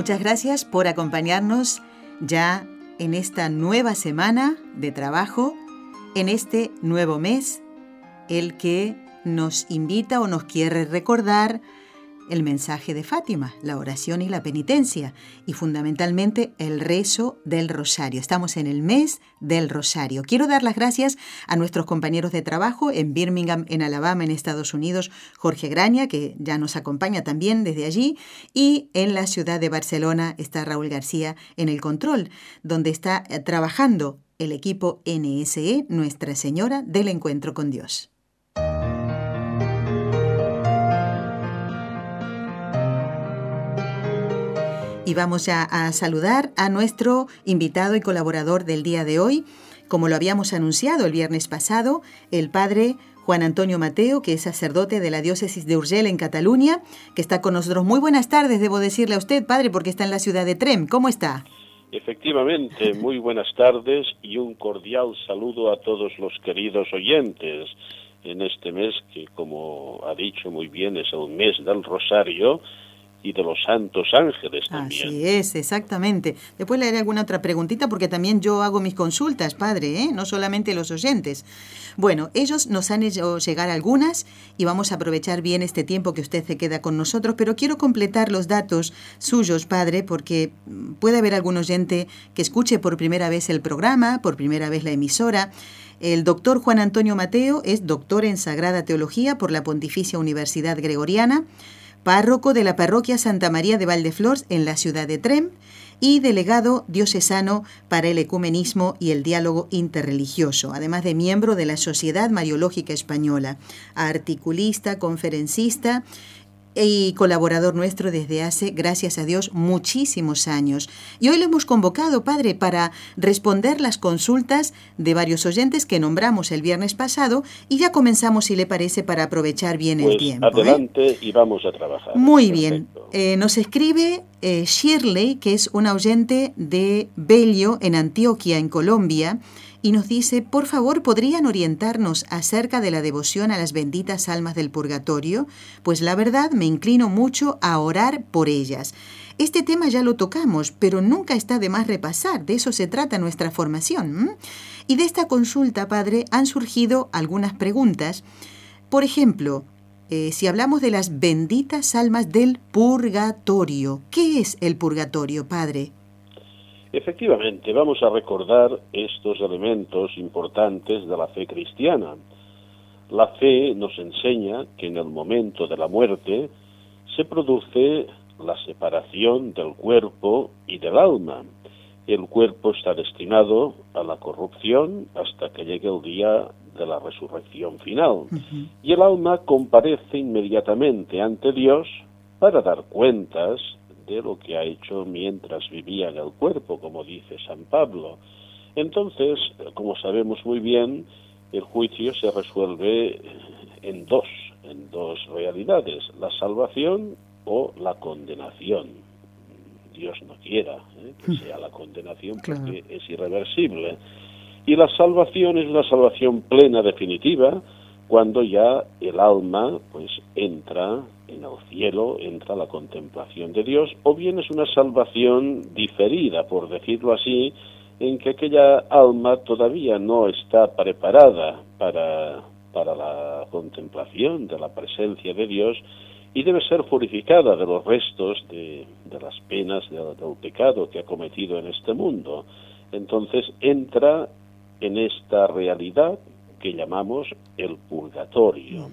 Muchas gracias por acompañarnos ya en esta nueva semana de trabajo, en este nuevo mes, el que nos invita o nos quiere recordar el mensaje de Fátima, la oración y la penitencia, y fundamentalmente el rezo del rosario. Estamos en el mes del rosario. Quiero dar las gracias a nuestros compañeros de trabajo en Birmingham, en Alabama, en Estados Unidos, Jorge Graña, que ya nos acompaña también desde allí, y en la ciudad de Barcelona está Raúl García en el control, donde está eh, trabajando el equipo NSE, Nuestra Señora del Encuentro con Dios. Y vamos a saludar a nuestro invitado y colaborador del día de hoy. Como lo habíamos anunciado el viernes pasado, el padre Juan Antonio Mateo, que es sacerdote de la diócesis de Urgel en Cataluña, que está con nosotros. Muy buenas tardes, debo decirle a usted, padre, porque está en la ciudad de Trem. ¿Cómo está? Efectivamente, muy buenas tardes y un cordial saludo a todos los queridos oyentes en este mes que, como ha dicho muy bien, es el mes del Rosario y de los santos ángeles también. Así es, exactamente. Después le haré alguna otra preguntita porque también yo hago mis consultas, padre, ¿eh? no solamente los oyentes. Bueno, ellos nos han hecho llegar algunas y vamos a aprovechar bien este tiempo que usted se queda con nosotros, pero quiero completar los datos suyos, padre, porque puede haber algún oyente que escuche por primera vez el programa, por primera vez la emisora. El doctor Juan Antonio Mateo es doctor en Sagrada Teología por la Pontificia Universidad Gregoriana párroco de la parroquia Santa María de Valdeflors en la ciudad de Trem y delegado diocesano para el ecumenismo y el diálogo interreligioso, además de miembro de la Sociedad Mariológica Española, articulista, conferencista y colaborador nuestro desde hace, gracias a Dios, muchísimos años. Y hoy lo hemos convocado, Padre, para responder las consultas de varios oyentes que nombramos el viernes pasado y ya comenzamos, si le parece, para aprovechar bien el Pues tiempo. ¿eh? adelante y vamos a trabajar. Muy bien. Eh, nos escribe eh, Shirley, que es una oyente de Bello, en Antioquia, en Colombia, y nos dice, por favor, ¿podrían orientarnos acerca de la devoción a las benditas almas del purgatorio? Pues la verdad me inclino mucho a orar por ellas. Este tema ya lo tocamos, pero nunca está de más repasar, de eso se trata nuestra formación. Y de esta consulta, padre, han surgido algunas preguntas. Por ejemplo, eh, si hablamos de las benditas almas del purgatorio, ¿qué es el purgatorio, padre? Efectivamente, vamos a recordar estos elementos importantes de la fe cristiana. La fe nos enseña que en el momento de la muerte se produce la separación del cuerpo y del alma. El cuerpo está destinado a la corrupción hasta que llegue el día de la resurrección final. Y el alma comparece inmediatamente ante Dios para dar cuentas de lo que ha hecho mientras vivía en el cuerpo, como dice San Pablo. Entonces, como sabemos muy bien, el juicio se resuelve en dos, en dos realidades, la salvación o la condenación. Dios no quiera ¿eh? que sea la condenación porque es irreversible. Y la salvación es una salvación plena, definitiva, cuando ya el alma pues entra en el cielo, entra la contemplación de Dios, o bien es una salvación diferida, por decirlo así, en que aquella alma todavía no está preparada para, para la contemplación de la presencia de Dios y debe ser purificada de los restos de, de las penas de- del pecado que ha cometido en este mundo. Entonces entra en esta realidad que llamamos el purgatorio,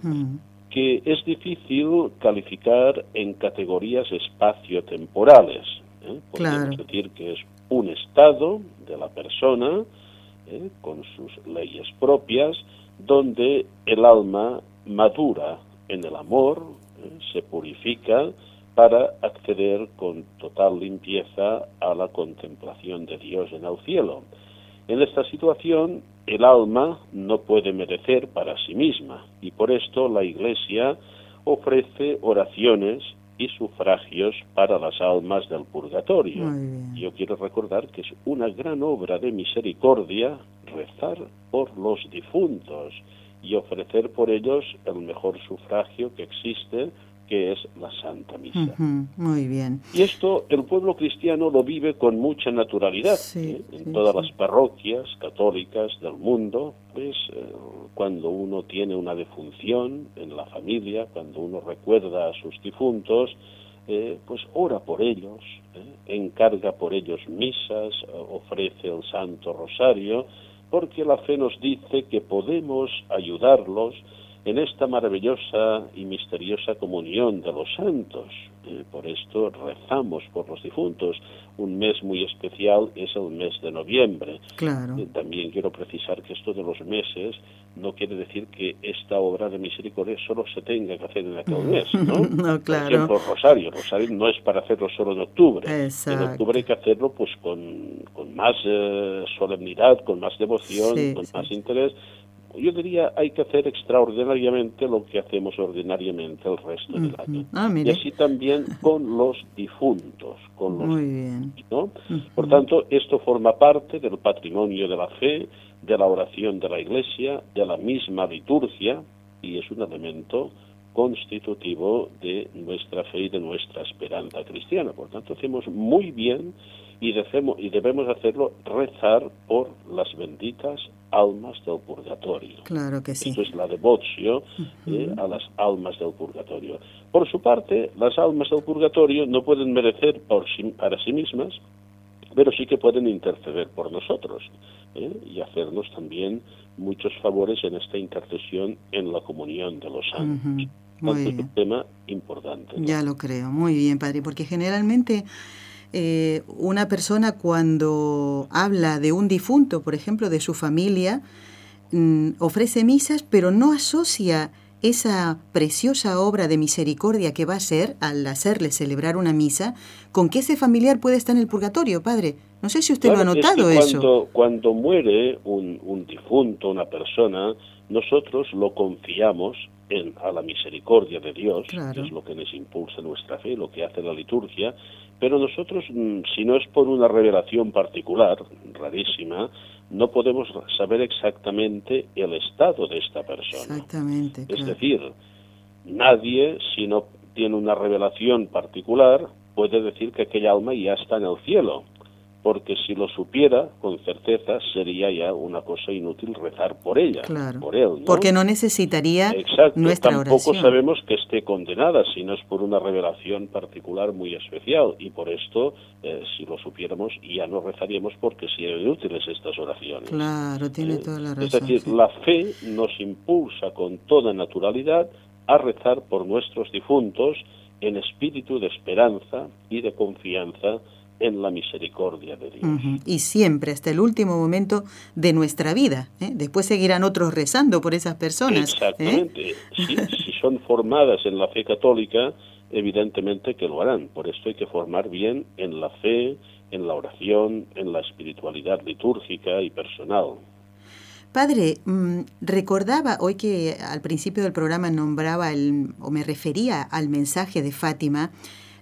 que es difícil calificar en categorías espacio-temporales. ¿eh? Podríamos Claro. decir que es un estado de la persona ¿eh? con sus leyes propias, donde el alma madura en el amor, ¿eh? se purifica para acceder con total limpieza a la contemplación de Dios en el cielo. En esta situación, el alma no puede merecer para sí misma y por esto la Iglesia ofrece oraciones y sufragios para las almas del purgatorio. Yo quiero recordar que es una gran obra de misericordia rezar por los difuntos y ofrecer por ellos el mejor sufragio que existe que es la Santa Misa. muy bien. Y esto el pueblo cristiano lo vive con mucha naturalidad. ¿eh? En todas las parroquias católicas del mundo, pues eh, cuando uno tiene una defunción en la familia, cuando uno recuerda a sus difuntos, eh, pues ora por ellos, encarga por ellos misas, ofrece el Santo Rosario, porque la fe nos dice que podemos ayudarlos en esta maravillosa y misteriosa comunión de los santos. Eh, por esto rezamos por los difuntos. Un mes muy especial es el mes de noviembre. Claro. Eh, también quiero precisar que esto de los meses no quiere decir que esta obra de misericordia solo se tenga que hacer en aquel mes, ¿no? no claro. Por ejemplo, Rosario. Rosario no es para hacerlo solo en octubre. Exacto. En octubre hay que hacerlo pues con, con más eh, solemnidad, con más devoción, con más interés, yo diría hay que hacer extraordinariamente lo que hacemos ordinariamente el resto del año. Ah, y así también con los difuntos, con los Muy bien. ¿no? Por tanto, esto forma parte del patrimonio de la fe, de la oración de la Iglesia, de la misma liturgia y es un elemento constitutivo de nuestra fe y de nuestra esperanza cristiana. Por tanto, hacemos muy bien y debemos, y debemos hacerlo rezar por benditas almas del purgatorio. Claro que sí. Esto es la devoción eh, a las almas del purgatorio. Por su parte, las almas del purgatorio no pueden merecer por para sí mismas, pero sí que pueden interceder por nosotros eh, y hacernos también muchos favores en esta intercesión en la comunión de los santos. Es un tema importante. Ya lo creo, muy bien, Padre, porque generalmente eh, una persona cuando habla de un difunto, por ejemplo, de su familia, mm, ofrece misas, pero no asocia esa preciosa obra de misericordia que va a ser al hacerle celebrar una misa, con que ese familiar puede estar en el purgatorio, padre. No sé si usted lo ha notado eso. Cuando muere un, un, difunto, una persona, nosotros lo confiamos en, a la misericordia de Dios, que es lo que nos impulsa nuestra fe, lo que hace la liturgia, pero nosotros, mm, si no es por una revelación particular, rarísima, no podemos saber exactamente el estado de esta persona. Exactamente. Es decir, nadie, si no tiene una revelación particular, puede decir que aquella alma ya está en el cielo porque si lo supiera con certeza sería ya una cosa inútil rezar por ella, por él. Porque no necesitaría Exacto, nuestra tampoco sabemos que esté condenada, si no es por una revelación particular muy especial, y por esto, eh, si lo supiéramos, ya no rezaríamos porque serían inútiles estas oraciones. Claro, tiene eh, toda la razón. Es decir, la fe nos impulsa con toda naturalidad a rezar por nuestros difuntos en espíritu de esperanza y de confianza en la misericordia de Dios. Y siempre, hasta el último momento de nuestra vida. ¿eh? Después seguirán otros rezando por esas personas. ¿eh? Exactamente. Si, son formadas en la fe católica, evidentemente que lo harán. Por esto hay que formar bien en la fe, en la oración, en la espiritualidad litúrgica y personal. Padre, mm, recordaba hoy que al principio del programa nombraba el, o me refería al mensaje de Fátima,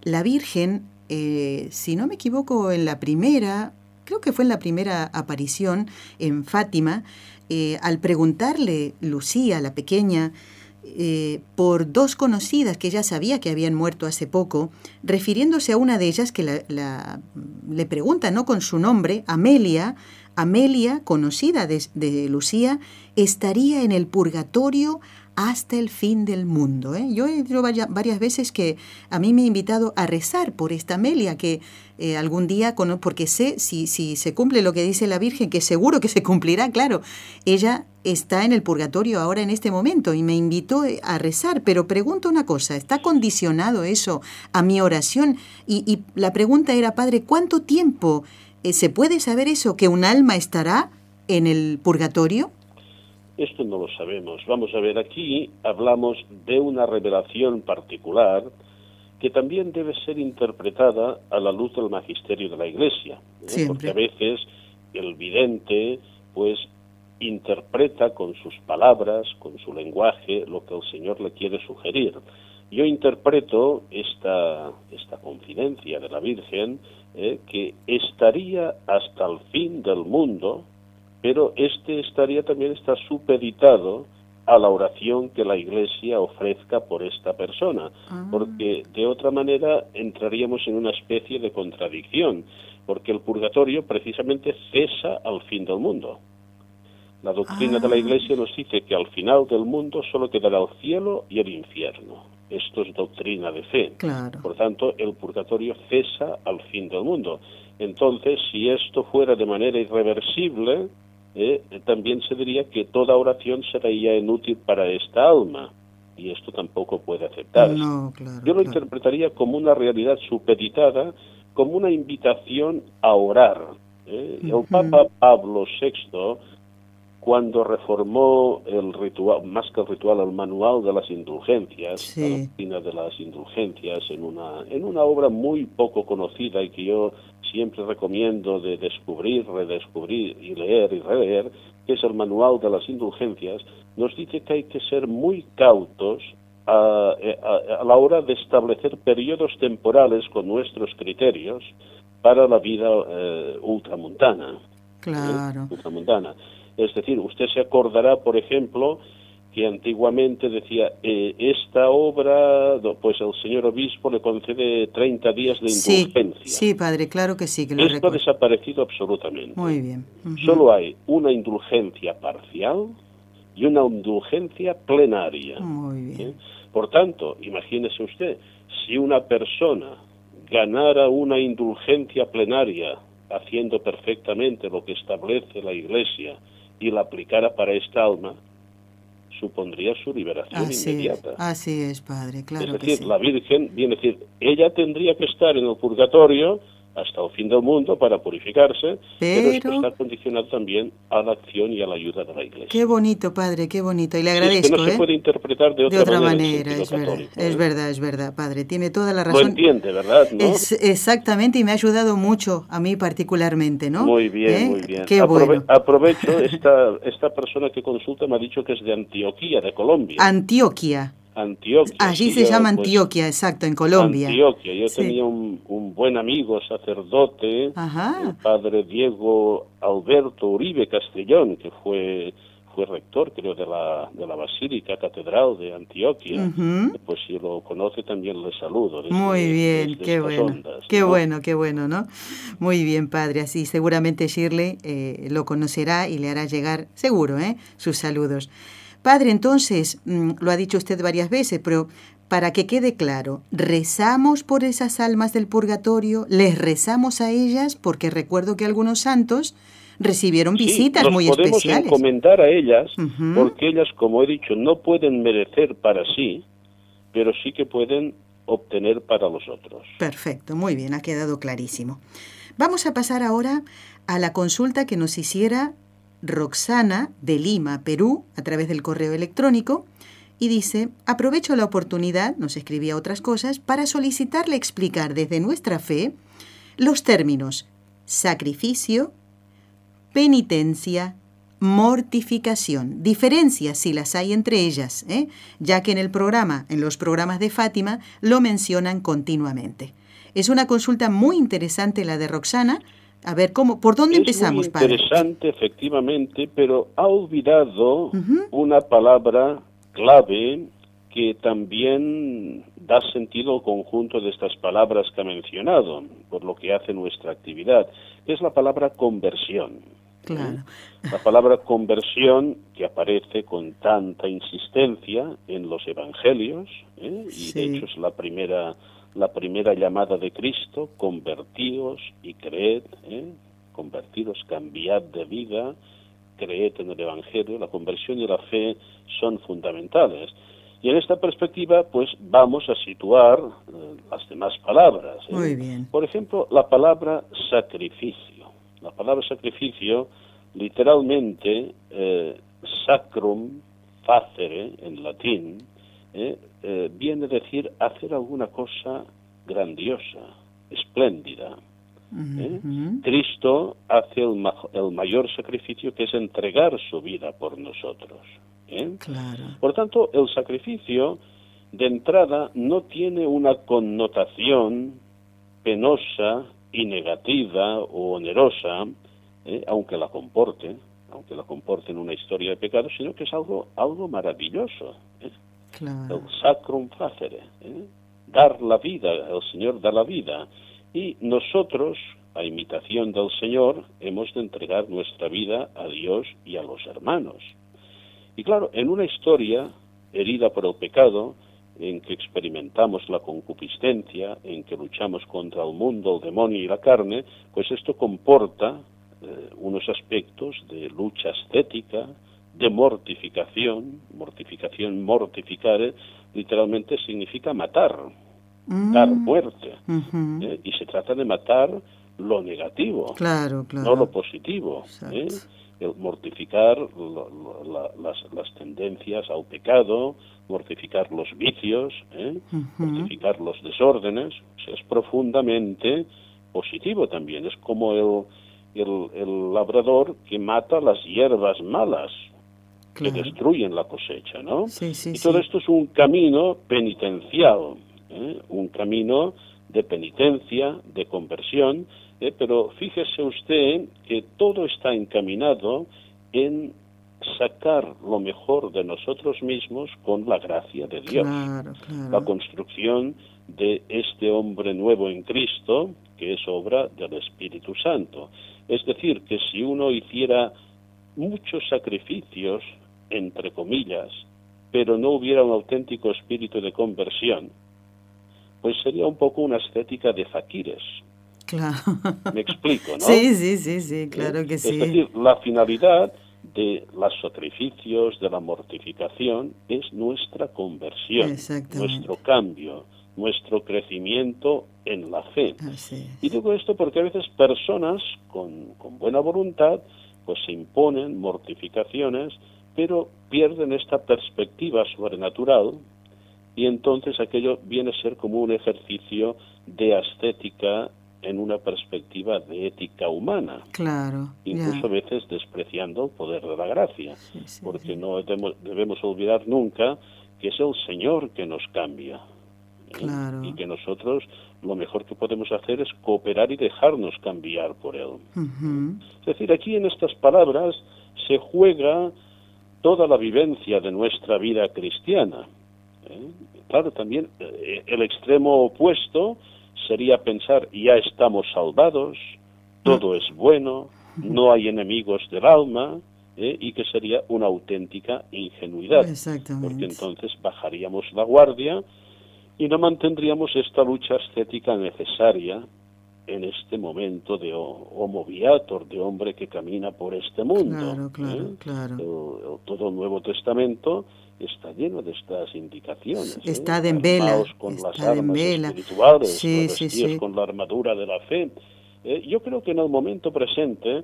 la Virgen eh, si no me equivoco, en la primera, creo que fue en la primera aparición en Fátima, eh, al preguntarle Lucía, la pequeña, eh, por dos conocidas que ella sabía que habían muerto hace poco, refiriéndose a una de ellas que la, le pregunta, ¿no? Con su nombre, Amelia, Amelia, conocida de, de Lucía, estaría en el purgatorio hasta el fin del mundo. ¿eh? Yo he dicho varias veces que a mí me ha invitado a rezar por esta Amelia, que eh, algún día, porque sé si, si se cumple lo que dice la Virgen, que seguro que se cumplirá, claro, ella está en el purgatorio ahora en este momento y me invitó eh, a rezar, pero pregunto una cosa, ¿está condicionado eso a mi oración? Y, la pregunta era, Padre, ¿cuánto tiempo se puede saber eso, que un alma estará en el purgatorio? Esto no lo sabemos. Vamos a ver, aquí hablamos de una revelación particular que también debe ser interpretada a la luz del magisterio de la Iglesia, ¿eh? porque a veces el vidente pues interpreta con sus palabras, con su lenguaje, lo que el Señor le quiere sugerir. Yo interpreto esta, esta confidencia de la Virgen ¿eh? que estaría hasta el fin del mundo, pero este estaría también está supeditado a la oración que la Iglesia ofrezca por esta persona, ah. porque de otra manera entraríamos en una especie de contradicción, porque el purgatorio precisamente cesa al fin del mundo. La doctrina de la ah. Iglesia nos dice que al final del mundo solo quedará el cielo y el infierno. Esto es doctrina de fe. Por tanto, el purgatorio cesa al fin del mundo. Entonces, si esto fuera de manera irreversible, eh, también se diría que toda oración sería inútil para esta alma y esto tampoco puede aceptarse. Yo lo interpretaría como una realidad supeditada, como una invitación a orar. ¿eh? El Papa Pablo VI cuando reformó el ritual, más que el ritual, el manual de las indulgencias, la doctrina de las indulgencias, en una, en una obra muy poco conocida y que yo siempre recomiendo de descubrir, redescubrir y leer y releer, que es el manual de las indulgencias, nos dice que hay que ser muy cautos a, la hora de establecer periodos temporales con nuestros criterios para la vida eh, ultramontana. Claro. Ultramontana. Es decir, usted se acordará, por ejemplo, que antiguamente decía, eh, esta obra, pues el señor obispo le concede 30 días de indulgencia. Sí, padre, claro que sí. Que lo Esto ha desaparecido absolutamente. Muy bien. Solo hay una indulgencia parcial y una indulgencia plenaria. Muy bien. ¿Eh? Por tanto, imagínese usted, si una persona ganara una indulgencia plenaria haciendo perfectamente lo que establece la Iglesia, y la aplicara para esta alma, supondría su liberación inmediata. así es, Padre, claro. Es decir, la Virgen viene a decir, ella tendría que estar en el purgatorio hasta el fin del mundo para purificarse, pero, esto está condicionado también a la acción y a la ayuda de la Iglesia. Qué bonito, Padre, qué bonito. Y le agradezco. Es que no se ¿eh? puede interpretar de otra, manera. es, verdad, es ¿eh? verdad, es verdad, Padre. Tiene toda la razón. Lo entiende, ¿verdad? Es, exactamente, y me ha ayudado mucho a mí particularmente, ¿no? Muy bien, ¿Eh? muy bien. Qué bueno. Aprovecho, esta, esta persona que consulta me ha dicho que es de Antioquía, de Colombia. Antioquia. Antioquia. Allí se llama pues, Antioquia, exacto, en Colombia. Antioquia. Yo tenía un, buen amigo sacerdote, el padre Diego Alberto Uribe Castellón, que fue fue rector, creo, de la, de la Basílica Catedral de Antioquia. Pues si lo conoce también le saludo. Muy bien, qué bueno. qué bueno, qué bueno, ¿no? Muy bien, padre. Así seguramente Shirley eh, lo conocerá y le hará llegar, seguro, ¿eh? sus saludos. Padre, entonces, mm, lo ha dicho usted varias veces, pero para que quede claro, rezamos por esas almas del purgatorio, les rezamos a ellas, porque recuerdo que algunos santos recibieron visitas sí, muy podemos especiales. encomendar a ellas, porque ellas, como he dicho, no pueden merecer para sí, pero sí que pueden obtener para los otros. Perfecto, muy bien, ha quedado clarísimo. Vamos a pasar ahora a la consulta que nos hiciera Roxana de Lima, Perú, a través del correo electrónico, y dice, aprovecho la oportunidad, nos escribía otras cosas, para solicitarle explicar desde nuestra fe los términos sacrificio, penitencia, mortificación, diferencias si las hay entre ellas, ¿eh? ya que en el programa, en los programas de Fátima, lo mencionan continuamente. Es una consulta muy interesante la de Roxana, a ver, ¿cómo, ¿por dónde empezamos, muy interesante, efectivamente, pero ha olvidado una palabra clave que también da sentido al conjunto de estas palabras que ha mencionado, por lo que hace nuestra actividad, que es la palabra conversión. Claro. La palabra conversión que aparece con tanta insistencia en los evangelios, ¿eh? y de hecho es la primera la primera llamada de Cristo, convertidos y creed, ¿eh? convertidos, cambiad de vida, creed en el Evangelio, la conversión y la fe son fundamentales. Y en esta perspectiva, pues vamos a situar eh, las demás palabras. ¿eh? Muy bien. Por ejemplo, la palabra sacrificio. La palabra sacrificio, literalmente, sacrum facere en latín, eh, viene a decir hacer alguna cosa grandiosa, espléndida. ¿eh? Cristo hace el, el, mayor sacrificio que es entregar su vida por nosotros. ¿eh? Por tanto, el sacrificio de entrada no tiene una connotación penosa y negativa o onerosa, ¿eh? aunque la comporte, aunque la comporte en una historia de pecado, sino que es algo, algo maravilloso. El sacrum facere, dar la vida, el Señor da la vida. Y nosotros, a imitación del Señor, hemos de entregar nuestra vida a Dios y a los hermanos. Y claro, en una historia herida por el pecado, en que experimentamos la concupiscencia, en que luchamos contra el mundo, el demonio y la carne, pues esto comporta eh, unos aspectos de lucha estética, de mortificación, mortificación, mortificare, literalmente significa matar, mm. dar muerte. ¿eh? Y se trata de matar lo negativo, claro, no lo positivo. ¿eh? El mortificar las, las, tendencias al pecado, mortificar los vicios, ¿eh? mortificar los desórdenes, es profundamente positivo también. Es como el, el, el labrador que mata las hierbas malas, que destruyen la cosecha, ¿no? y todo esto es un camino penitencial, ¿eh? un camino de penitencia, de conversión, ¿eh? pero fíjese usted que todo está encaminado en sacar lo mejor de nosotros mismos con la gracia de Dios. La construcción de este hombre nuevo en Cristo, que es obra del Espíritu Santo. Es decir, que si uno hiciera muchos sacrificios entre comillas, pero no hubiera un auténtico espíritu de conversión, pues sería un poco una estética de faquires. Claro. Me explico, ¿no? Sí, sí, sí, sí, claro que sí. Es decir, la finalidad de los sacrificios, de la mortificación, es nuestra conversión, nuestro cambio, nuestro crecimiento en la fe. Y digo esto porque a veces personas con, con buena voluntad pues se imponen mortificaciones pero pierden esta perspectiva sobrenatural y entonces aquello viene a ser como un ejercicio de ascética en una perspectiva de ética humana. Claro. Incluso a veces despreciando el poder de la gracia, porque no debemos, olvidar nunca que es el Señor que nos cambia. ¿eh? Y que nosotros lo mejor que podemos hacer es cooperar y dejarnos cambiar por Él. Es decir, aquí en estas palabras se juega toda la vivencia de nuestra vida cristiana. ¿eh? Claro, también eh, el extremo opuesto sería pensar ya estamos salvados, todo es bueno, no hay enemigos del alma, ¿eh? y que sería una auténtica ingenuidad, porque entonces bajaríamos la guardia y no mantendríamos esta lucha estética necesaria en este momento de homo viator, de hombre que camina por este mundo. Claro, claro, ¿eh? claro. todo el Nuevo Testamento está lleno de estas indicaciones. ¿eh? Está en vela. Con está las armas espirituales, sí, con la armadura de la fe. ¿eh? yo creo que en el momento presente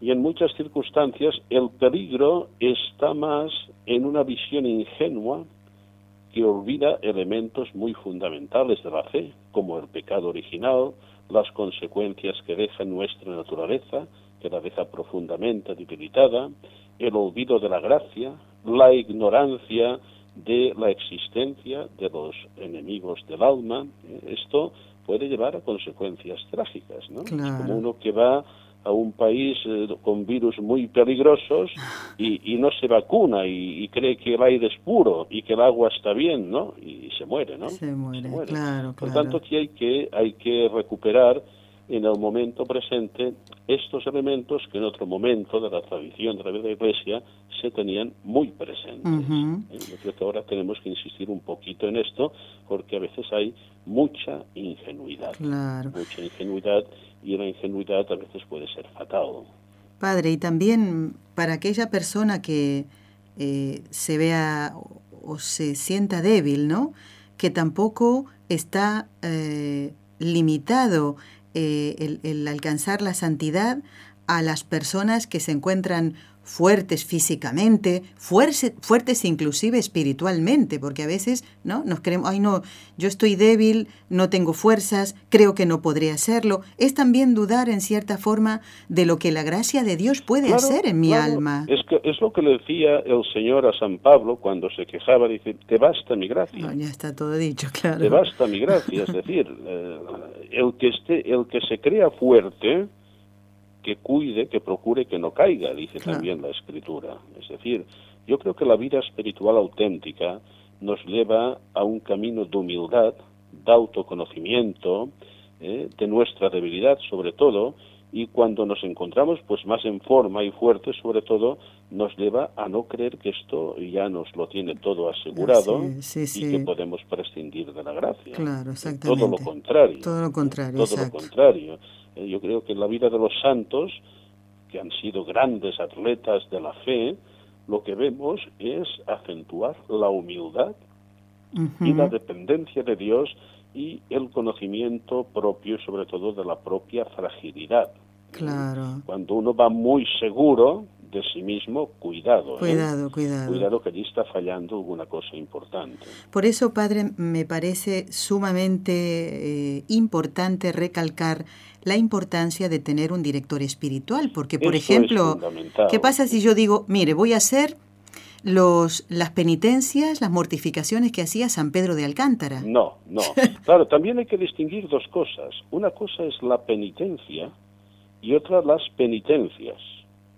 y en muchas circunstancias el peligro está más en una visión ingenua que olvida elementos muy fundamentales de la fe, como el pecado original, las consecuencias que deja nuestra naturaleza, que la deja profundamente debilitada, el olvido de la gracia, la ignorancia de la existencia de los enemigos del alma. Esto puede llevar a consecuencias trágicas, ¿no? como uno que va a un país eh, con virus muy peligrosos y, no se vacuna y, cree que el aire es puro y que el agua está bien, ¿no? Y, se muere, ¿no? Se muere, claro, Por tanto, aquí hay que, hay que recuperar en el momento presente estos elementos que en otro momento de la tradición de la Iglesia se tenían muy presentes. Eh, yo creo que ahora tenemos que insistir un poquito en esto porque a veces hay mucha ingenuidad. Mucha ingenuidad y la ingenuidad a veces puede ser fatal. Padre, y también para aquella persona que eh, se vea o se sienta débil, ¿no? Que tampoco está eh, limitado eh, el, alcanzar la santidad a las personas que se encuentran fuertes físicamente, fuertes inclusive espiritualmente, porque a veces, ¿no? Nos creemos, ay no, yo estoy débil, no tengo fuerzas, creo que no podré hacerlo. Es también dudar en cierta forma de lo que la gracia de Dios puede hacer en mi alma. Es, que, es lo que le decía el Señor a San Pablo cuando se quejaba, dice, te basta mi gracia. ya está todo dicho, claro. Te basta mi gracia, es decir, eh, el, que esté, el que se crea fuerte, que cuide, que procure que no caiga, dice también la Escritura. Es decir, yo creo que la vida espiritual auténtica nos lleva a un camino de humildad, de autoconocimiento, eh, de nuestra debilidad sobre todo, y cuando nos encontramos pues más en forma y fuerte sobre todo nos lleva a no creer que esto ya nos lo tiene todo asegurado y que podemos prescindir de la gracia. Claro exactamente todo lo contrario. Todo lo contrario todo lo contrario eh, yo creo que en la vida de los santos que han sido grandes atletas de la fe lo que vemos es acentuar la humildad y la dependencia de Dios y el conocimiento propio, sobre todo de la propia fragilidad. Claro. Cuando uno va muy seguro de sí mismo, cuidado. ¿eh? Cuidado, cuidado. Cuidado que allí está fallando alguna cosa importante. Por eso, padre, me parece sumamente eh, importante recalcar la importancia de tener un director espiritual, porque, por ejemplo, ¿qué pasa si yo digo, mire, voy a hacer los, las penitencias, las mortificaciones que hacía San Pedro de Alcántara. No, no. Claro, también hay que distinguir dos cosas. Una cosa es la penitencia y otra las penitencias.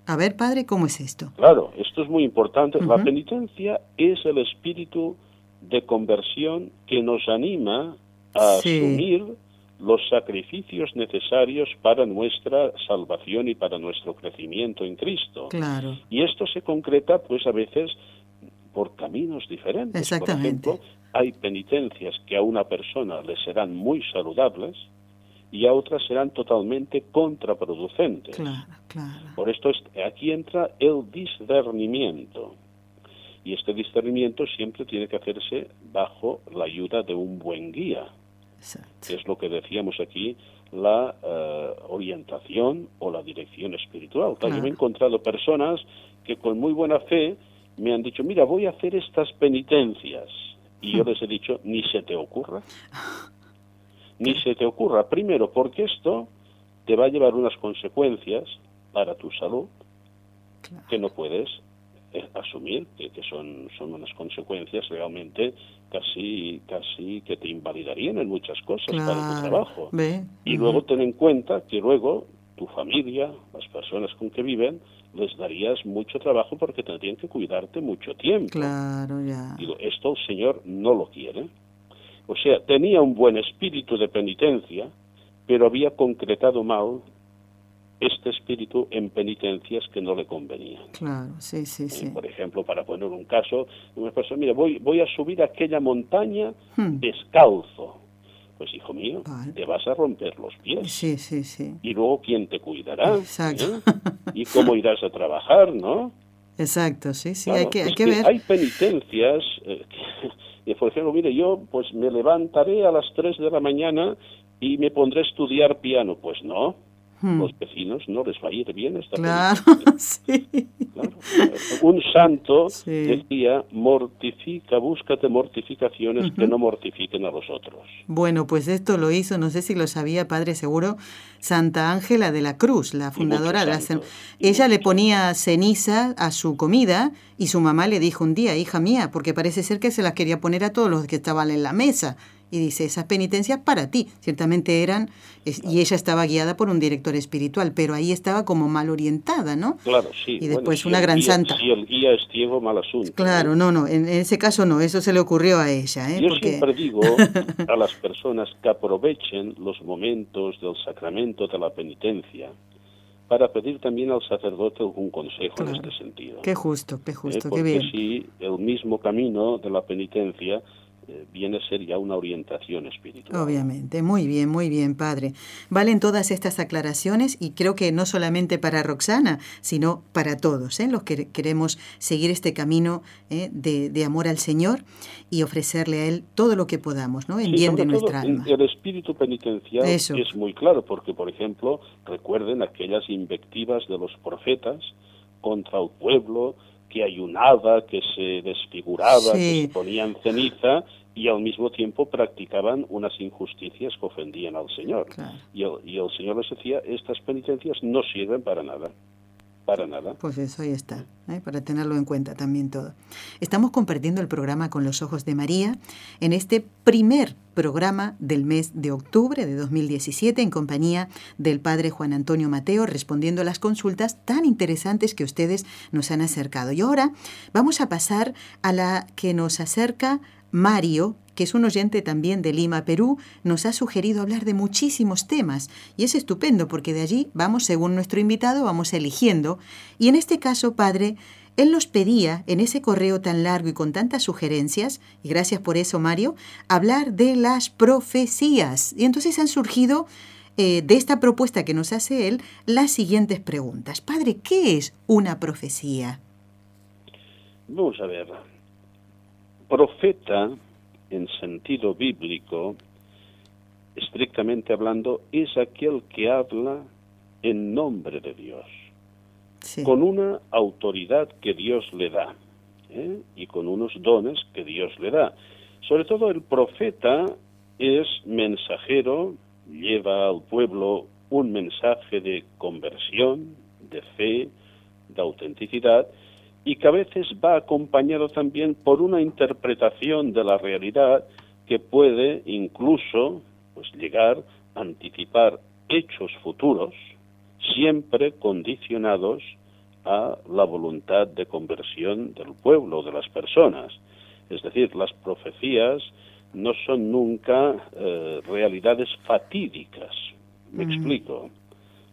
A ver, padre, ¿cómo es esto? Claro, esto es muy importante. La penitencia es el espíritu de conversión que nos anima a asumir los sacrificios necesarios para nuestra salvación y para nuestro crecimiento en Cristo. Claro. Y esto se concreta, pues a veces, por caminos diferentes. Exactamente. Por ejemplo, hay penitencias que a una persona le serán muy saludables y a otras serán totalmente contraproducentes. Claro, claro. Por esto aquí entra el discernimiento. Y este discernimiento siempre tiene que hacerse bajo la ayuda de un buen guía que es lo que decíamos aquí, la eh, orientación o la dirección espiritual. Yo me he encontrado personas que con muy buena fe me han dicho, mira, voy a hacer estas penitencias. Y yo hmm. les he dicho, ni se te ocurra. Ni se te ocurra. Primero, porque esto te va a llevar unas consecuencias para tu salud que no puedes asumir que, son, son unas consecuencias realmente casi casi que te invalidarían en muchas cosas para tu trabajo. Y luego ten en cuenta que luego tu familia, las personas con que viven, les darías mucho trabajo porque tendrían que cuidarte mucho tiempo. Claro, ya. Digo, esto el Señor no lo quiere. O sea, tenía un buen espíritu de penitencia, pero había concretado mal este espíritu en penitencias que no le convenían. Claro, sí, sí, sí. por ejemplo, para poner un caso, una persona, mira, voy, voy a subir aquella montaña hmm. descalzo. Pues hijo mío, te vas a romper los pies. Sí, sí, sí. Y luego, ¿quién te cuidará? Exacto. ¿Eh? ¿Y cómo irás a trabajar, no? Exacto, sí, sí, hay, que, hay que, ver. Hay penitencias, eh, por ejemplo, mire, yo pues me levantaré a las 3 de la mañana y me pondré a estudiar piano. Pues no, Hmm. los vecinos no les va a ir bien esta claro, sí. Un santo decía, mortifica, búscate mortificaciones que no mortifiquen a los otros. Bueno, pues esto lo hizo, no sé si lo sabía, padre seguro, Santa Ángela de la Cruz, la fundadora de la... Ella le ponía ceniza a su comida y su mamá le dijo un día, hija mía, porque parece ser que se las quería poner a todos los que estaban en la mesa y dice, esas penitencias para ti, ciertamente eran, y ella estaba guiada por un director espiritual, pero ahí estaba como mal orientada, ¿no? Claro, sí. Y después una gran santa. Si el guía es ciego, mal asunto. Claro, no, no, en, ese caso no, eso se le ocurrió a ella. ¿eh? Yo siempre digo a las personas que aprovechen los momentos del sacramento de la penitencia para pedir también al sacerdote algún consejo en este sentido. Qué justo, qué justo, ¿Eh? qué bien. si el mismo camino de la penitencia viene a ser ya una orientación espiritual. Obviamente, muy bien, muy bien, padre. Valen todas estas aclaraciones y creo que no solamente para Roxana, sino para todos, ¿eh? los que queremos seguir este camino ¿eh? de, amor al Señor y ofrecerle a Él todo lo que podamos, ¿no? En bien de nuestra alma. El espíritu penitencial es muy claro, porque, por ejemplo, recuerden aquellas invectivas de los profetas contra el pueblo, que ayunaba, que se desfiguraba, que se ponía en ceniza y al mismo tiempo practicaban unas injusticias que ofendían al Señor. Y, el, y el Señor les decía, estas penitencias no sirven para nada para nada. Pues eso ahí está, ¿eh? para tenerlo en cuenta también todo. Estamos compartiendo el programa con los ojos de María en este primer programa del mes de octubre de 2017 en compañía del padre Juan Antonio Mateo respondiendo a las consultas tan interesantes que ustedes nos han acercado. Y ahora vamos a pasar a la que nos acerca Mario que es un oyente también de Lima, Perú, nos ha sugerido hablar de muchísimos temas y es estupendo porque de allí vamos, según nuestro invitado, vamos eligiendo. Y en este caso, padre, él nos pedía, en ese correo tan largo y con tantas sugerencias, y gracias por eso, Mario, hablar de las profecías. Y entonces han surgido eh, de esta propuesta que nos hace él las siguientes preguntas. Padre, ¿qué es una profecía? Vamos a ver. Profeta en sentido bíblico, estrictamente hablando, es aquel que habla en nombre de Dios, con una autoridad que Dios le da ¿eh? y con unos dones que Dios le da. Sobre todo el profeta es mensajero, lleva al pueblo un mensaje de conversión, de fe, de autenticidad, y que a veces va acompañado también por una interpretación de la realidad que puede incluso pues llegar a anticipar hechos futuros siempre condicionados a la voluntad de conversión del pueblo, de las personas. Es decir, las profecías no son nunca eh, realidades fatídicas. Me explico.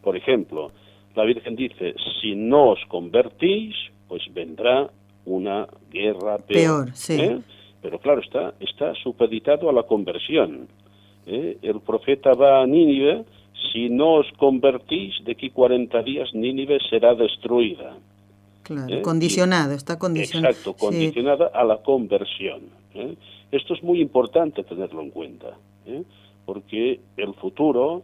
Por ejemplo, la Virgen dice, si no os convertís, pues vendrá una guerra peor. ¿eh? Pero claro, está, está supeditado a la conversión. ¿eh? El profeta va a Nínive, si no os convertís, de aquí 40 días Nínive será destruida. Claro, ¿eh? condicionado, está condicionado. Exacto, condicionada a la conversión. Esto es muy importante tenerlo en cuenta, porque el futuro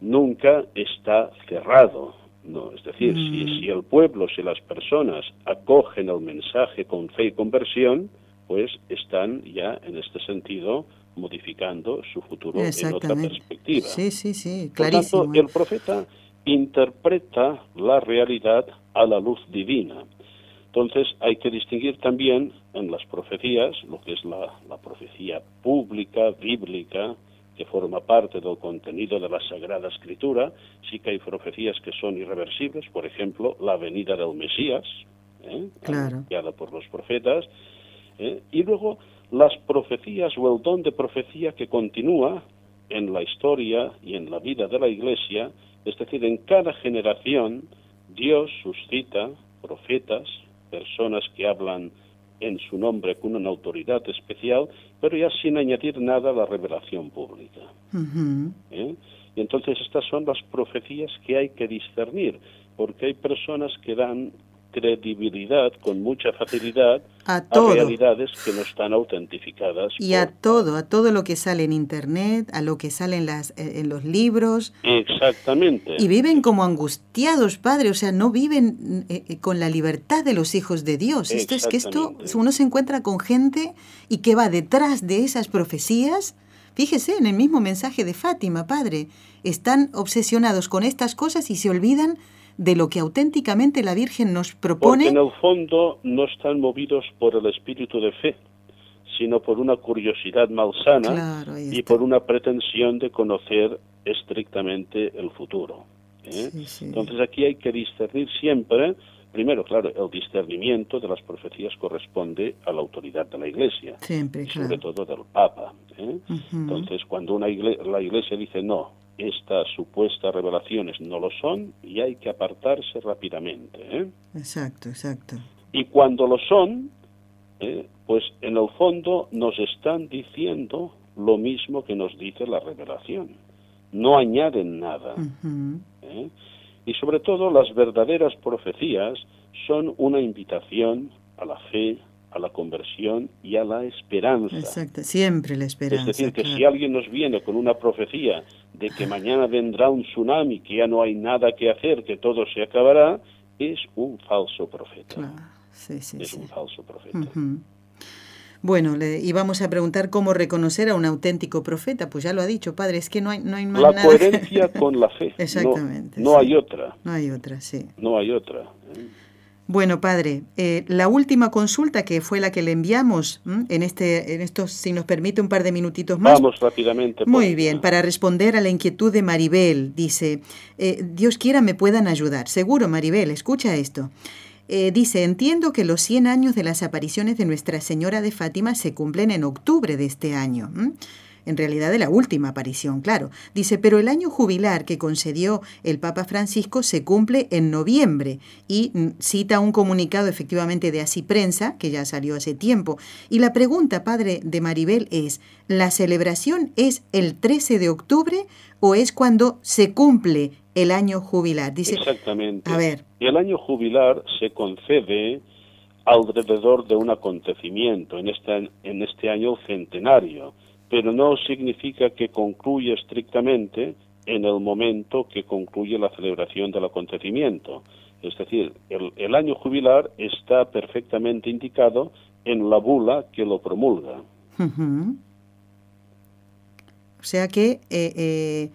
nunca está cerrado. No, es decir, si, mm. si, el pueblo, si las personas acogen el mensaje con fe y conversión, pues están ya en este sentido modificando su futuro en otra perspectiva. Sí, sí, sí, clarísimo. Por tanto, el profeta interpreta la realidad a la luz divina. Entonces hay que distinguir también en las profecías, lo que es la, la profecía pública, bíblica, que forma parte del contenido de la Sagrada Escritura, sí que hay profecías que son irreversibles, por ejemplo, la venida del Mesías, ¿eh? anunciada por los profetas, ¿eh? y luego las profecías o el don de profecía que continúa en la historia y en la vida de la Iglesia, es decir, en cada generación Dios suscita profetas, personas que hablan en su nombre con una autoridad especial, pero ya sin añadir nada a la revelación pública. ¿Eh? Y entonces estas son las profecías que hay que discernir, porque hay personas que dan credibilidad con mucha facilidad a, realidades que no están autentificadas. Y a todo, a todo lo que sale en Internet, a lo que sale en, las, eh, en los libros. Exactamente. Y viven como angustiados, padre, o sea, no viven eh, eh, con la libertad de los hijos de Dios. Esto es que esto, uno se encuentra con gente y que va detrás de esas profecías. Fíjese en el mismo mensaje de Fátima, padre. Están obsesionados con estas cosas y se olvidan de lo que auténticamente la Virgen nos propone. Porque en el fondo no están movidos por el espíritu de fe, sino por una curiosidad malsana y por una pretensión de conocer estrictamente el futuro. ¿eh? Entonces aquí hay que discernir siempre, primero, claro, el discernimiento de las profecías corresponde a la autoridad de la Iglesia, siempre, sobre todo del Papa. ¿eh? Entonces, cuando una la Iglesia dice no, estas supuestas revelaciones no lo son y hay que apartarse rápidamente. ¿eh? Exacto, exacto. Y cuando lo son, ¿eh? pues en el fondo nos están diciendo lo mismo que nos dice la revelación. No añaden nada. ¿eh? Y sobre todo las verdaderas profecías son una invitación a la fe, a la conversión y a la esperanza. Exacto, siempre la esperanza. Es decir, que si alguien nos viene con una profecía de que mañana vendrá un tsunami, que ya no hay nada que hacer, que todo se acabará, es un falso profeta. Claro, sí, sí, es sí. un falso profeta. Bueno, le íbamos a preguntar cómo reconocer a un auténtico profeta. Pues ya lo ha dicho, padre, es que no hay, no hay más La nada. coherencia con la fe. No- Exactamente, No, hay otra. No hay otra, sí. No hay otra. ¿eh? Bueno, padre, eh, la última consulta que fue la que le enviamos ¿m? en este, en estos, si nos permite un par de minutitos más. Vamos rápidamente. por Muy bien, para responder a la inquietud de Maribel, dice, eh, Dios quiera me puedan ayudar. Seguro, Maribel, escucha esto. Eh, dice, entiendo que los 100 años de las apariciones de Nuestra Señora de Fátima se cumplen en octubre de este año. ¿m? En realidad de la última aparición, claro. Dice, pero el año jubilar que concedió el Papa Francisco se cumple en noviembre y cita un comunicado efectivamente de Así Prensa, que ya salió hace tiempo. Y la pregunta, padre de Maribel, es, ¿la celebración es el 13 de octubre o es cuando se cumple el año jubilar? Dice, Exactamente. a ver. El año jubilar se concede alrededor de un acontecimiento, en este, en este año centenario, pero no significa que concluya estrictamente en el momento que concluye la celebración del acontecimiento. Es decir, el, el año jubilar está perfectamente indicado en la bula que lo promulga. O sea que, eh, eh,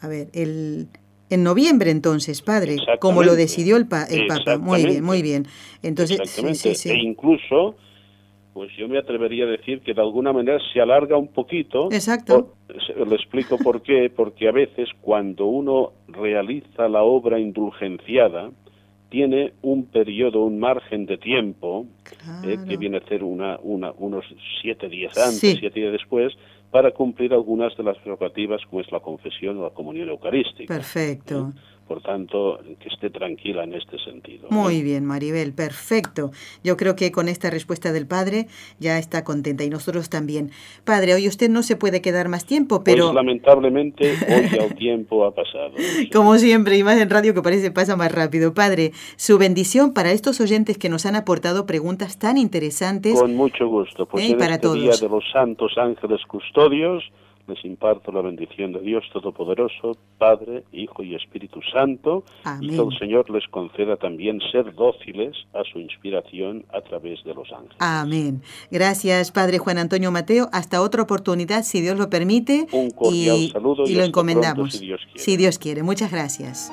a ver, el, en noviembre entonces, padre, como lo decidió el, pa- el Papa. Muy bien, muy bien. Entonces, sí, sí. E incluso, pues yo me atrevería a decir que de alguna manera se alarga un poquito. Exacto. Por- le explico por qué. Porque a veces cuando uno realiza la obra indulgenciada, tiene un periodo, un margen de tiempo, eh, que viene a ser una, una, unos siete días antes, Sí. siete días después, para cumplir algunas de las prerrogativas como es la confesión o la comunión eucarística. Perfecto. ¿eh? Por tanto, que esté tranquila en este sentido. Muy bien, Maribel, perfecto. Yo creo que con esta respuesta del padre ya está contenta y nosotros también. Padre, hoy usted no se puede quedar más tiempo, pero Pues lamentablemente hoy ya el tiempo ha pasado. Sí. como siempre, y más en radio que parece pasa más rápido. Padre, su bendición para estos oyentes que nos han aportado preguntas tan interesantes. Con mucho gusto. Pues Eh, para este todos. día de los santos ángeles custodios les imparto la bendición de Dios Todopoderoso, Padre, Hijo y Espíritu Santo, y que Amén. el Señor les conceda también ser dóciles a su inspiración a través de los ángeles. Amén. Gracias, Padre Juan Antonio Mateo. Hasta otra oportunidad, si Dios lo permite. Un cordial y, saludo y lo hasta encomendamos. pronto, si Dios quiere. Si Dios quiere. Muchas gracias.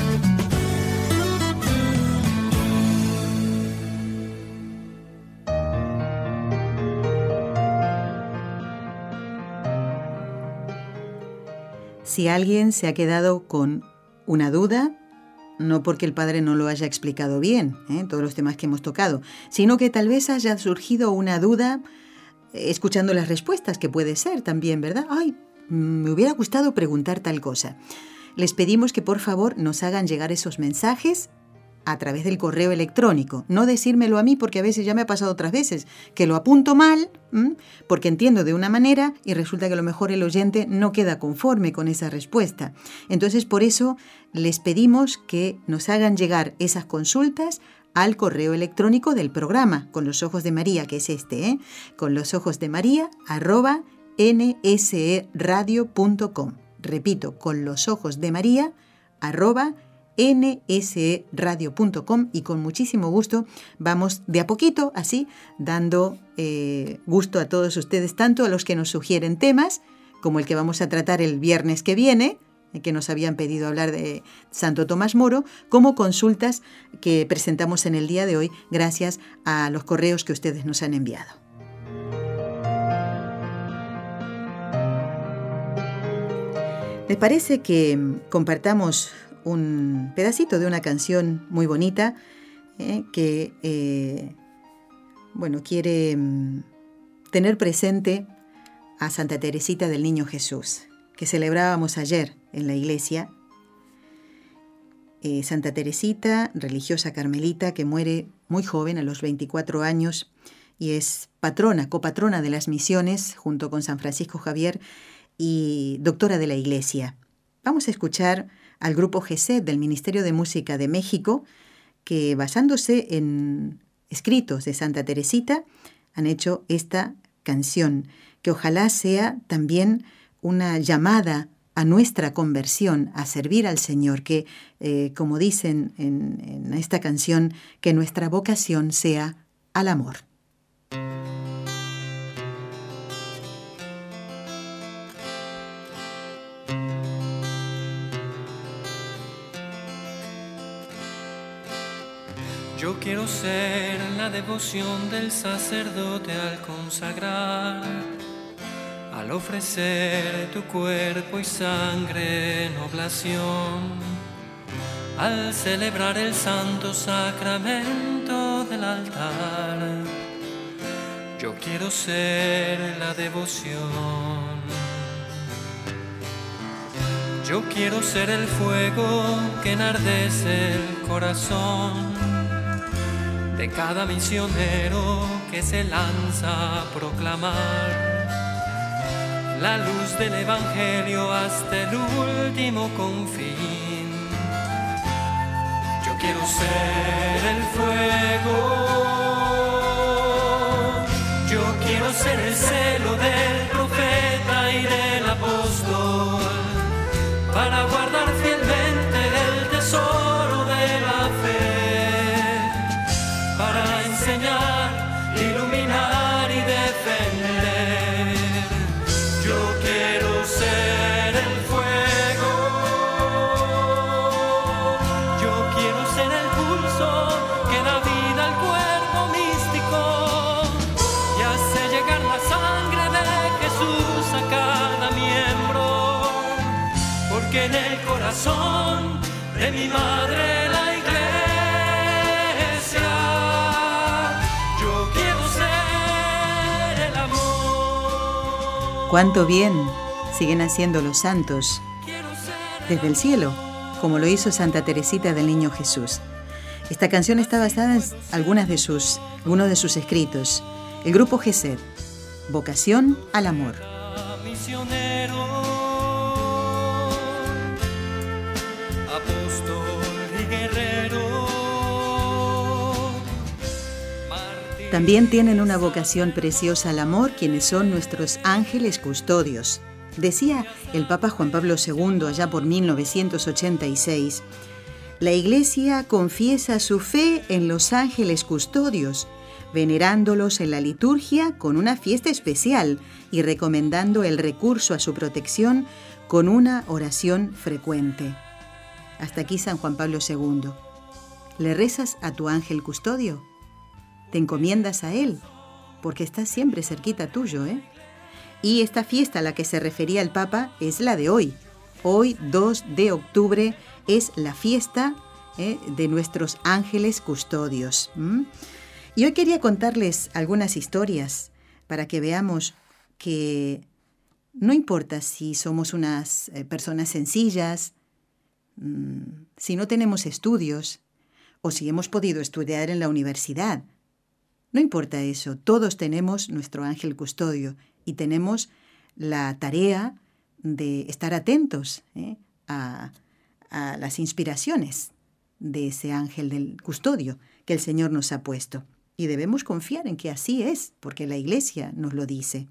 Si alguien se ha quedado con una duda, no porque el padre no lo haya explicado bien, ¿eh? todos los temas que hemos tocado, sino que tal vez haya surgido una duda eh, escuchando las respuestas, que puede ser también, ¿verdad? Ay, me hubiera gustado preguntar tal cosa. Les pedimos que por favor nos hagan llegar esos mensajes a través del correo electrónico. No decírmelo a mí porque a veces ya me ha pasado otras veces que lo apunto mal porque entiendo de una manera y resulta que a lo mejor el oyente no queda conforme con esa respuesta. Entonces por eso les pedimos que nos hagan llegar esas consultas al correo electrónico del programa con los ojos de María, que es este, ¿eh? con los ojos de María arroba nseradio.com. repito, con los ojos de María, arroba nsradio.com y con muchísimo gusto vamos de a poquito así dando eh, gusto a todos ustedes, tanto a los que nos sugieren temas como el que vamos a tratar el viernes que viene, que nos habían pedido hablar de Santo Tomás Moro, como consultas que presentamos en el día de hoy gracias a los correos que ustedes nos han enviado. ¿Les parece que compartamos un pedacito de una canción muy bonita eh, que, eh, bueno, quiere mm, tener presente a Santa Teresita del Niño Jesús, que celebrábamos ayer en la iglesia. Eh, Santa Teresita, religiosa carmelita, que muere muy joven, a los 24 años, y es patrona, copatrona de las misiones, junto con San Francisco Javier, y doctora de la iglesia. Vamos a escuchar al grupo GESED del Ministerio de Música de México, que basándose en escritos de Santa Teresita, han hecho esta canción, que ojalá sea también una llamada a nuestra conversión, a servir al Señor, que, eh, como dicen en, en esta canción, que nuestra vocación sea al amor. Quiero ser la devoción del sacerdote al consagrar, al ofrecer tu cuerpo y sangre en oblación, al celebrar el santo sacramento del altar. Yo quiero ser la devoción. Yo quiero ser el fuego que enardece el corazón de cada misionero que se lanza a proclamar la luz del Evangelio hasta el último confín. Yo quiero ser el fuego, yo quiero ser el celo porque en el corazón de mi madre la Cuánto bien siguen haciendo los santos desde el cielo, como lo hizo Santa Teresita del Niño Jesús. Esta canción está basada en algunas de sus, algunos de sus escritos. El grupo Gesed, Vocación al Amor. También tienen una vocación preciosa al amor quienes son nuestros ángeles custodios. Decía el Papa Juan Pablo II allá por 1986, la Iglesia confiesa su fe en los ángeles custodios, venerándolos en la liturgia con una fiesta especial y recomendando el recurso a su protección con una oración frecuente. Hasta aquí San Juan Pablo II. ¿Le rezas a tu ángel custodio? Te encomiendas a Él, porque está siempre cerquita tuyo. ¿eh? Y esta fiesta a la que se refería el Papa es la de hoy. Hoy, 2 de octubre, es la fiesta ¿eh? de nuestros ángeles custodios. Y hoy quería contarles algunas historias para que veamos que no importa si somos unas eh, personas sencillas, mm, si no tenemos estudios o si hemos podido estudiar en la universidad no importa eso, todos tenemos nuestro ángel custodio y tenemos la tarea de estar atentos ¿eh? a, a las inspiraciones de ese ángel del custodio que el Señor nos ha puesto. Y debemos confiar en que así es, porque la Iglesia nos lo dice.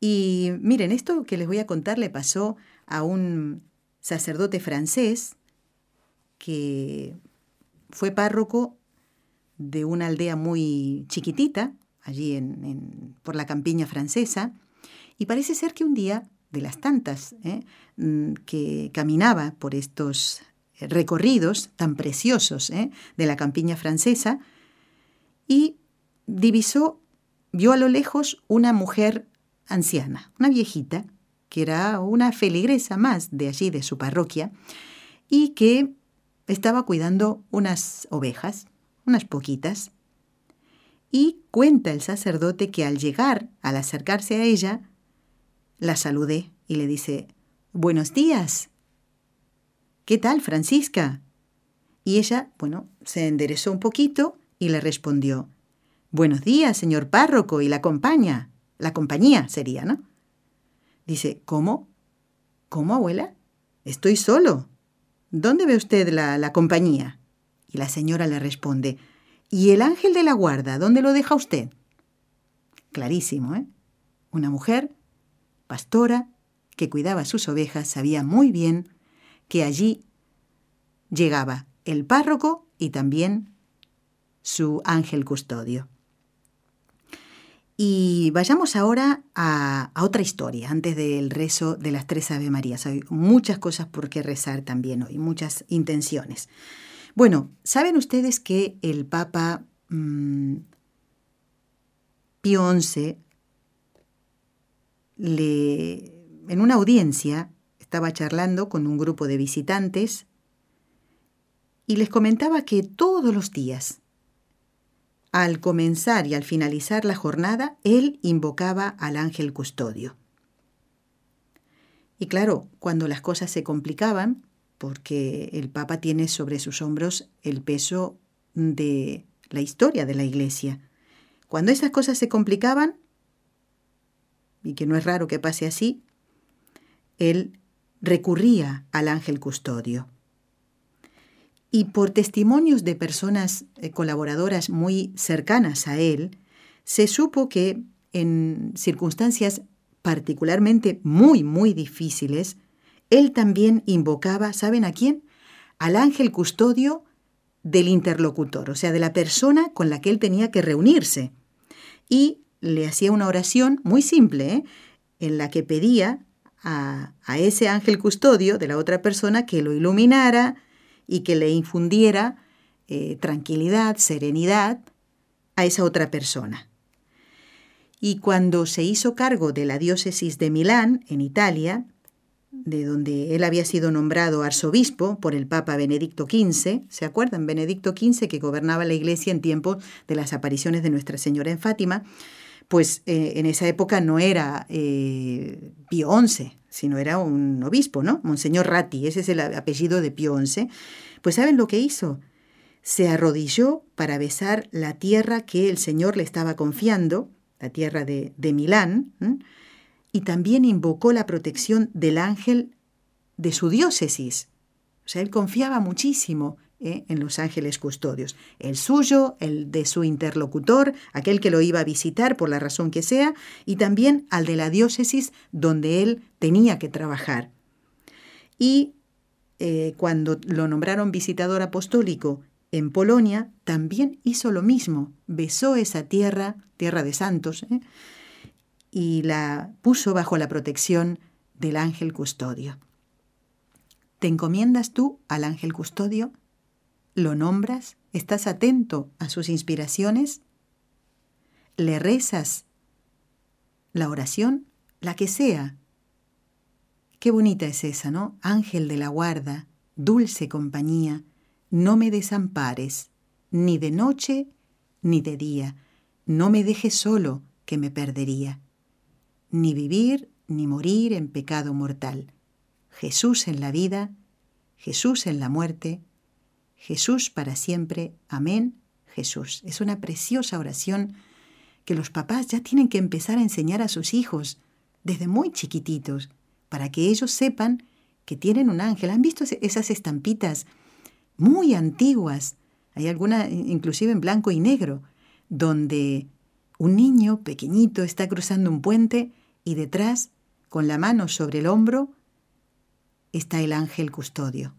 Y miren, esto que les voy a contar le pasó a un sacerdote francés que fue párroco de una aldea muy chiquitita, allí en, por la campiña francesa, y parece ser que un día, de las tantas, ¿eh? mm, que caminaba por estos recorridos tan preciosos ¿eh? de la campiña francesa, y divisó, vio a lo lejos una mujer anciana, una viejita, que era una feligresa más de allí, de su parroquia, y que estaba cuidando unas ovejas, unas poquitas. Y cuenta el sacerdote que al llegar, al acercarse a ella, la saludé y le dice, Buenos días. ¿Qué tal, Francisca? Y ella, bueno, se enderezó un poquito y le respondió, Buenos días, señor párroco, y la compañía. La compañía sería, ¿no? Dice, ¿cómo? ¿Cómo, abuela? Estoy solo. ¿Dónde ve usted la, la compañía? Y la señora le responde, ¿y el ángel de la guarda, dónde lo deja usted? Clarísimo, ¿eh? Una mujer, pastora, que cuidaba sus ovejas, sabía muy bien que allí llegaba el párroco y también su ángel custodio. Y vayamos ahora a, otra historia, antes del rezo de las tres Ave Marías. Hay muchas cosas por qué rezar también hoy, muchas intenciones. Bueno, ¿saben ustedes que el Papa mm, Pío XI le, en una audiencia estaba charlando con un grupo de visitantes y les comentaba que todos los días al comenzar y al finalizar la jornada, él invocaba al ángel custodio. Y claro, cuando las cosas se complicaban, porque el Papa tiene sobre sus hombros el peso de la historia de la Iglesia, cuando esas cosas se complicaban, y que no es raro que pase así, él recurría al ángel custodio. Y por testimonios de personas eh, colaboradoras muy cercanas a él, se supo que en circunstancias particularmente muy, muy difíciles, él también invocaba, ¿saben a quién? Al ángel custodio del interlocutor, o sea, de la persona con la que él tenía que reunirse. Y le hacía una oración muy simple, ¿eh? en la que pedía a, a ese ángel custodio de la otra persona que lo iluminara, y que le infundiera eh, tranquilidad, serenidad a esa otra persona. Y cuando se hizo cargo de la diócesis de Milán, en Italia, de donde él había sido nombrado arzobispo por el Papa Benedicto XV, ¿se acuerdan? Benedicto XV que gobernaba la iglesia en tiempo de las apariciones de Nuestra Señora en Fátima, pues eh, en esa época no era eh, Pío XI, sino era un obispo, ¿no? Monseñor Ratti, ese es el apellido de Pío XI. Pues ¿saben lo que hizo? Se arrodilló para besar la tierra que el Señor le estaba confiando, la tierra de, de Milán, y también invocó la protección del ángel de su diócesis. O sea, él confiaba muchísimo ¿eh? en los ángeles custodios, el suyo, el de su interlocutor, aquel que lo iba a visitar por la razón que sea, y también al de la diócesis donde él tenía que trabajar. Y eh, cuando lo nombraron visitador apostólico en Polonia, también hizo lo mismo, besó esa tierra, tierra de santos, ¿eh? Y la puso bajo la protección del ángel custodio. ¿Te encomiendas tú al ángel custodio? ¿Lo nombras? ¿Estás atento a sus inspiraciones? ¿Le rezas la oración? La que sea. Qué bonita es esa, ¿no? Ángel de la guarda, dulce compañía, no me desampares, ni de noche ni de día, no me dejes solo, que me perdería, ni vivir ni morir en pecado mortal. Jesús en la vida, Jesús en la muerte, Jesús para siempre, amén, Jesús. Es una preciosa oración que los papás ya tienen que empezar a enseñar a sus hijos desde muy chiquititos, para que ellos sepan que tienen un ángel. ¿Han visto esas estampitas muy antiguas? Hay alguna inclusive en blanco y negro, donde un niño pequeñito está cruzando un puente y detrás, con la mano sobre el hombro, está el ángel custodio.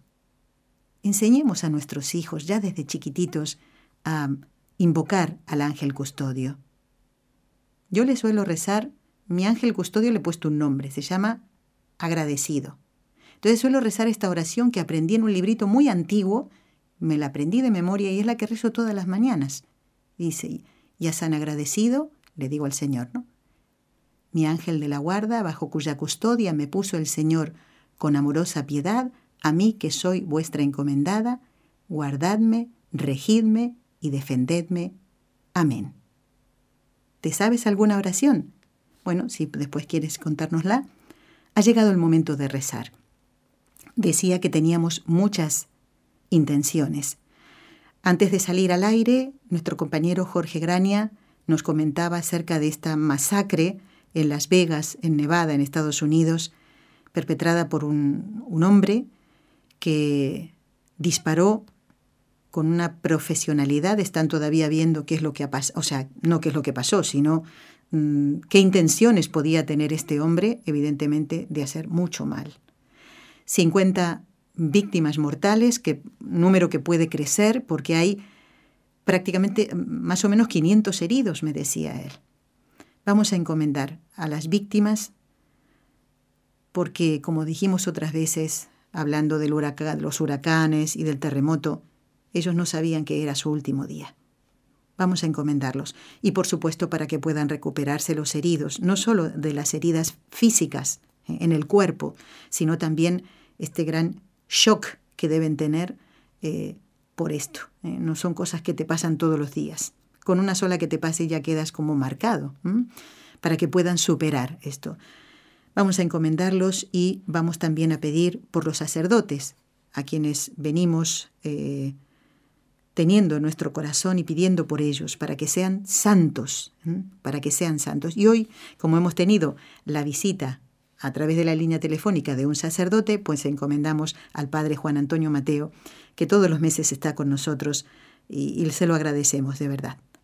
Enseñemos a nuestros hijos ya desde chiquititos a invocar al ángel custodio. Yo le suelo rezar, mi ángel custodio le he puesto un nombre, se llama agradecido. Entonces suelo rezar esta oración que aprendí en un librito muy antiguo, me la aprendí de memoria y es la que rezo todas las mañanas. Dice, ya san agradecido, le digo al Señor, ¿no? Mi ángel de la guarda, bajo cuya custodia me puso el Señor con amorosa piedad, a mí que soy vuestra encomendada, guardadme, regidme y defendedme. Amén. ¿Te sabes alguna oración? Bueno, si después quieres contárnosla, ha llegado el momento de rezar. Decía que teníamos muchas intenciones. Antes de salir al aire, nuestro compañero Jorge Grania nos comentaba acerca de esta masacre en Las Vegas, en Nevada, en Estados Unidos, perpetrada por un, hombre que disparó con una profesionalidad, están todavía viendo qué es lo que ha pasado, o sea, no qué es lo que pasó, sino mm, qué intenciones podía tener este hombre, evidentemente, de hacer mucho mal. 50 víctimas mortales, que, número que puede crecer porque hay prácticamente mm, más o menos 500 heridos, me decía él. Vamos a encomendar a las víctimas porque, como dijimos otras veces, hablando huracán, de los huracanes y del terremoto, ellos no sabían que era su último día. Vamos a encomendarlos. Y por supuesto para que puedan recuperarse los heridos, no solo de las heridas físicas eh, en el cuerpo, sino también este gran shock que deben tener eh, por esto. Eh. No son cosas que te pasan todos los días. Con una sola que te pase ya quedas como marcado, para que puedan superar esto. Vamos a encomendarlos y vamos también a pedir por los sacerdotes, a quienes venimos eh, teniendo en nuestro corazón y pidiendo por ellos, para que sean santos, para que sean santos. Y hoy, como hemos tenido la visita a través de la línea telefónica de un sacerdote, pues encomendamos al Padre Juan Antonio Mateo, que todos los meses está con nosotros y, y se lo agradecemos de verdad.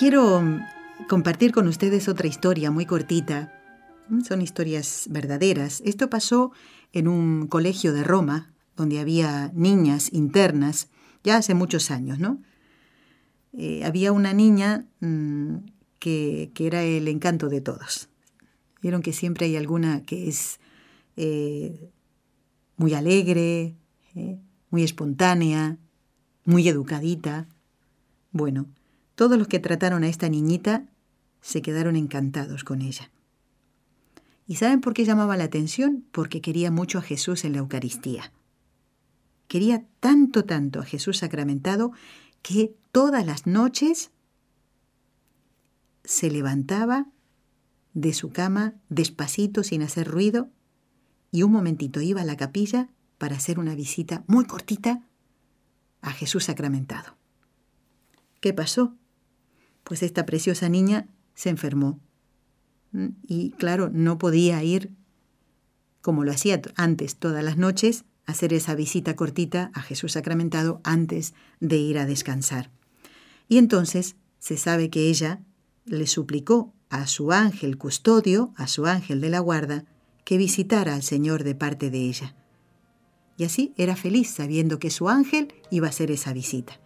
Quiero compartir con ustedes otra historia muy cortita. Son historias verdaderas. Esto pasó en un colegio de Roma, donde había niñas internas, ya hace muchos años, ¿no? Eh, había una niña mm, que, era el encanto de todos. Vieron que siempre hay alguna que es eh, muy alegre, eh, muy espontánea, muy educadita. Bueno, todos los que trataron a esta niñita se quedaron encantados con ella. ¿Y saben por qué llamaba la atención? Porque quería mucho a Jesús en la Eucaristía. Quería tanto, tanto a Jesús sacramentado que todas las noches se levantaba de su cama despacito, sin hacer ruido, y un momentito iba a la capilla para hacer una visita muy cortita a Jesús sacramentado. ¿Qué pasó? Pues esta preciosa niña se enfermó. Mm, y claro, no podía ir como lo hacía antes todas las noches, hacer esa visita cortita a Jesús sacramentado antes de ir a descansar. Y entonces se sabe que ella le suplicó a su ángel custodio, a su ángel de la guarda, que visitara al Señor de parte de ella. Y así era feliz sabiendo que su ángel iba a hacer esa visita.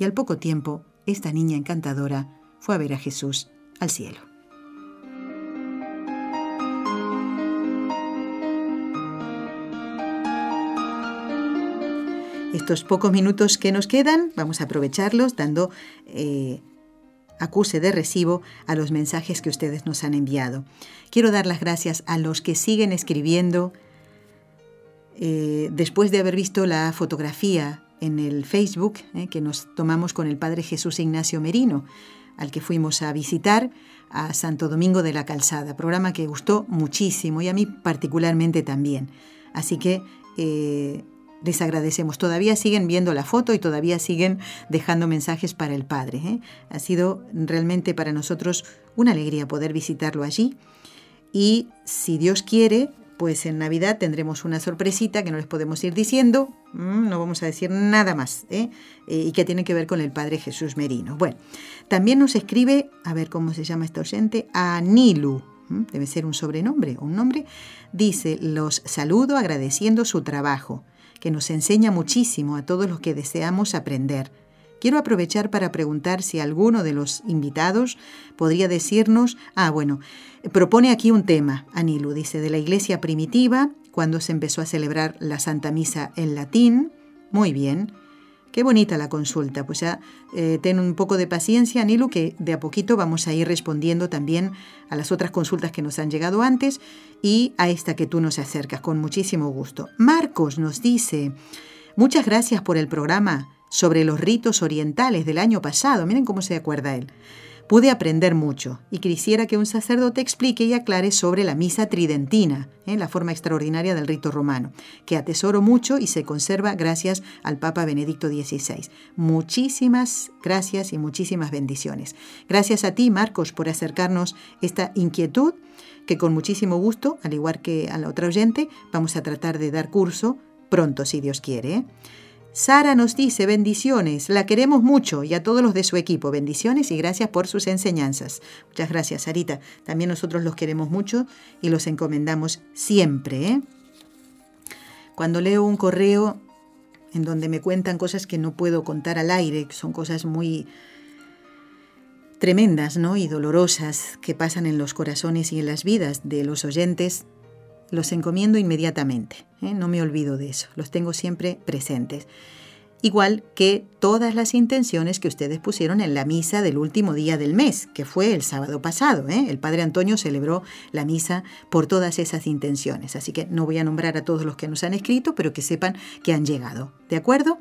Y al poco tiempo, esta niña encantadora fue a ver a Jesús al cielo. Estos pocos minutos que nos quedan, vamos a aprovecharlos dando eh, acuse de recibo a los mensajes que ustedes nos han enviado. Quiero dar las gracias a los que siguen escribiendo eh, después de haber visto la fotografía en el Facebook eh, que nos tomamos con el Padre Jesús Ignacio Merino, al que fuimos a visitar a Santo Domingo de la Calzada, programa que gustó muchísimo y a mí particularmente también. Así que les agradecemos. Todavía siguen viendo la foto y todavía siguen dejando mensajes para el Padre. ¿eh? Ha sido realmente para nosotros una alegría poder visitarlo allí. Y si Dios quiere, pues en Navidad tendremos una sorpresita que no les podemos ir diciendo, no vamos a decir nada más, ¿eh? Eh, y que tiene que ver con el Padre Jesús Merino. Bueno, también nos escribe, a ver cómo se llama esta oyente, Anilu, debe ser un sobrenombre o un nombre, dice, los saludo agradeciendo su trabajo que nos enseña muchísimo a todos los que deseamos aprender. Quiero aprovechar para preguntar si alguno de los invitados podría decirnos, ah, bueno, propone aquí un tema, Anilu, dice, de la iglesia primitiva, cuando se empezó a celebrar la Santa Misa en latín. Muy bien. Qué bonita la consulta. Pues ya eh, ten un poco de paciencia, Nilu, que de a poquito vamos a ir respondiendo también a las otras consultas que nos han llegado antes y a esta que tú nos acercas con muchísimo gusto. Marcos nos dice, muchas gracias por el programa sobre los ritos orientales del año pasado. Miren cómo se acuerda él pude aprender mucho y quisiera que un sacerdote explique y aclare sobre la misa tridentina, ¿eh? la forma extraordinaria del rito romano, que atesoro mucho y se conserva gracias al Papa Benedicto XVI. Muchísimas gracias y muchísimas bendiciones. Gracias a ti, Marcos, por acercarnos esta inquietud que con muchísimo gusto, al igual que a la otra oyente, vamos a tratar de dar curso pronto, si Dios quiere. ¿eh? Sara nos dice bendiciones, la queremos mucho y a todos los de su equipo, bendiciones y gracias por sus enseñanzas. Muchas gracias, Sarita. También nosotros los queremos mucho y los encomendamos siempre. ¿eh? Cuando leo un correo en donde me cuentan cosas que no puedo contar al aire, son cosas muy tremendas ¿no? y dolorosas que pasan en los corazones y en las vidas de los oyentes, los encomiendo inmediatamente, ¿eh? no me olvido de eso, los tengo siempre presentes. Igual que todas las intenciones que ustedes pusieron en la misa del último día del mes, que fue el sábado pasado. ¿eh? El Padre Antonio celebró la misa por todas esas intenciones. Así que no voy a nombrar a todos los que nos han escrito, pero que sepan que han llegado. ¿De acuerdo?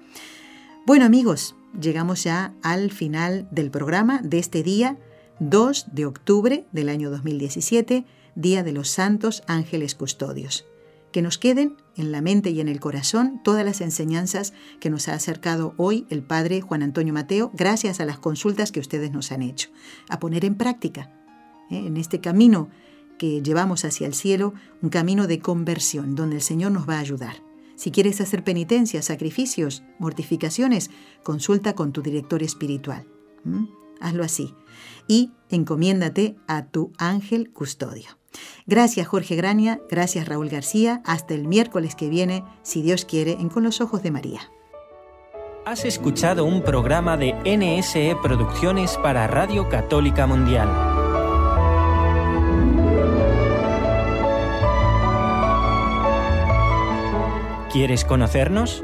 Bueno amigos, llegamos ya al final del programa de este día 2 de octubre del año 2017 Día de los Santos Ángeles Custodios. Que nos queden en la mente y en el corazón todas las enseñanzas que nos ha acercado hoy el Padre Juan Antonio Mateo, gracias a las consultas que ustedes nos han hecho. A poner en práctica, ¿eh? en este camino que llevamos hacia el cielo, un camino de conversión, donde el Señor nos va a ayudar. Si quieres hacer penitencias, sacrificios, mortificaciones, consulta con tu director espiritual. Hazlo así. Y encomiéndate a tu ángel custodio. Gracias Jorge Grania, gracias Raúl García, hasta el miércoles que viene, si Dios quiere, en Con los Ojos de María. Has escuchado un programa de NSE Producciones para Radio Católica Mundial. ¿Quieres conocernos?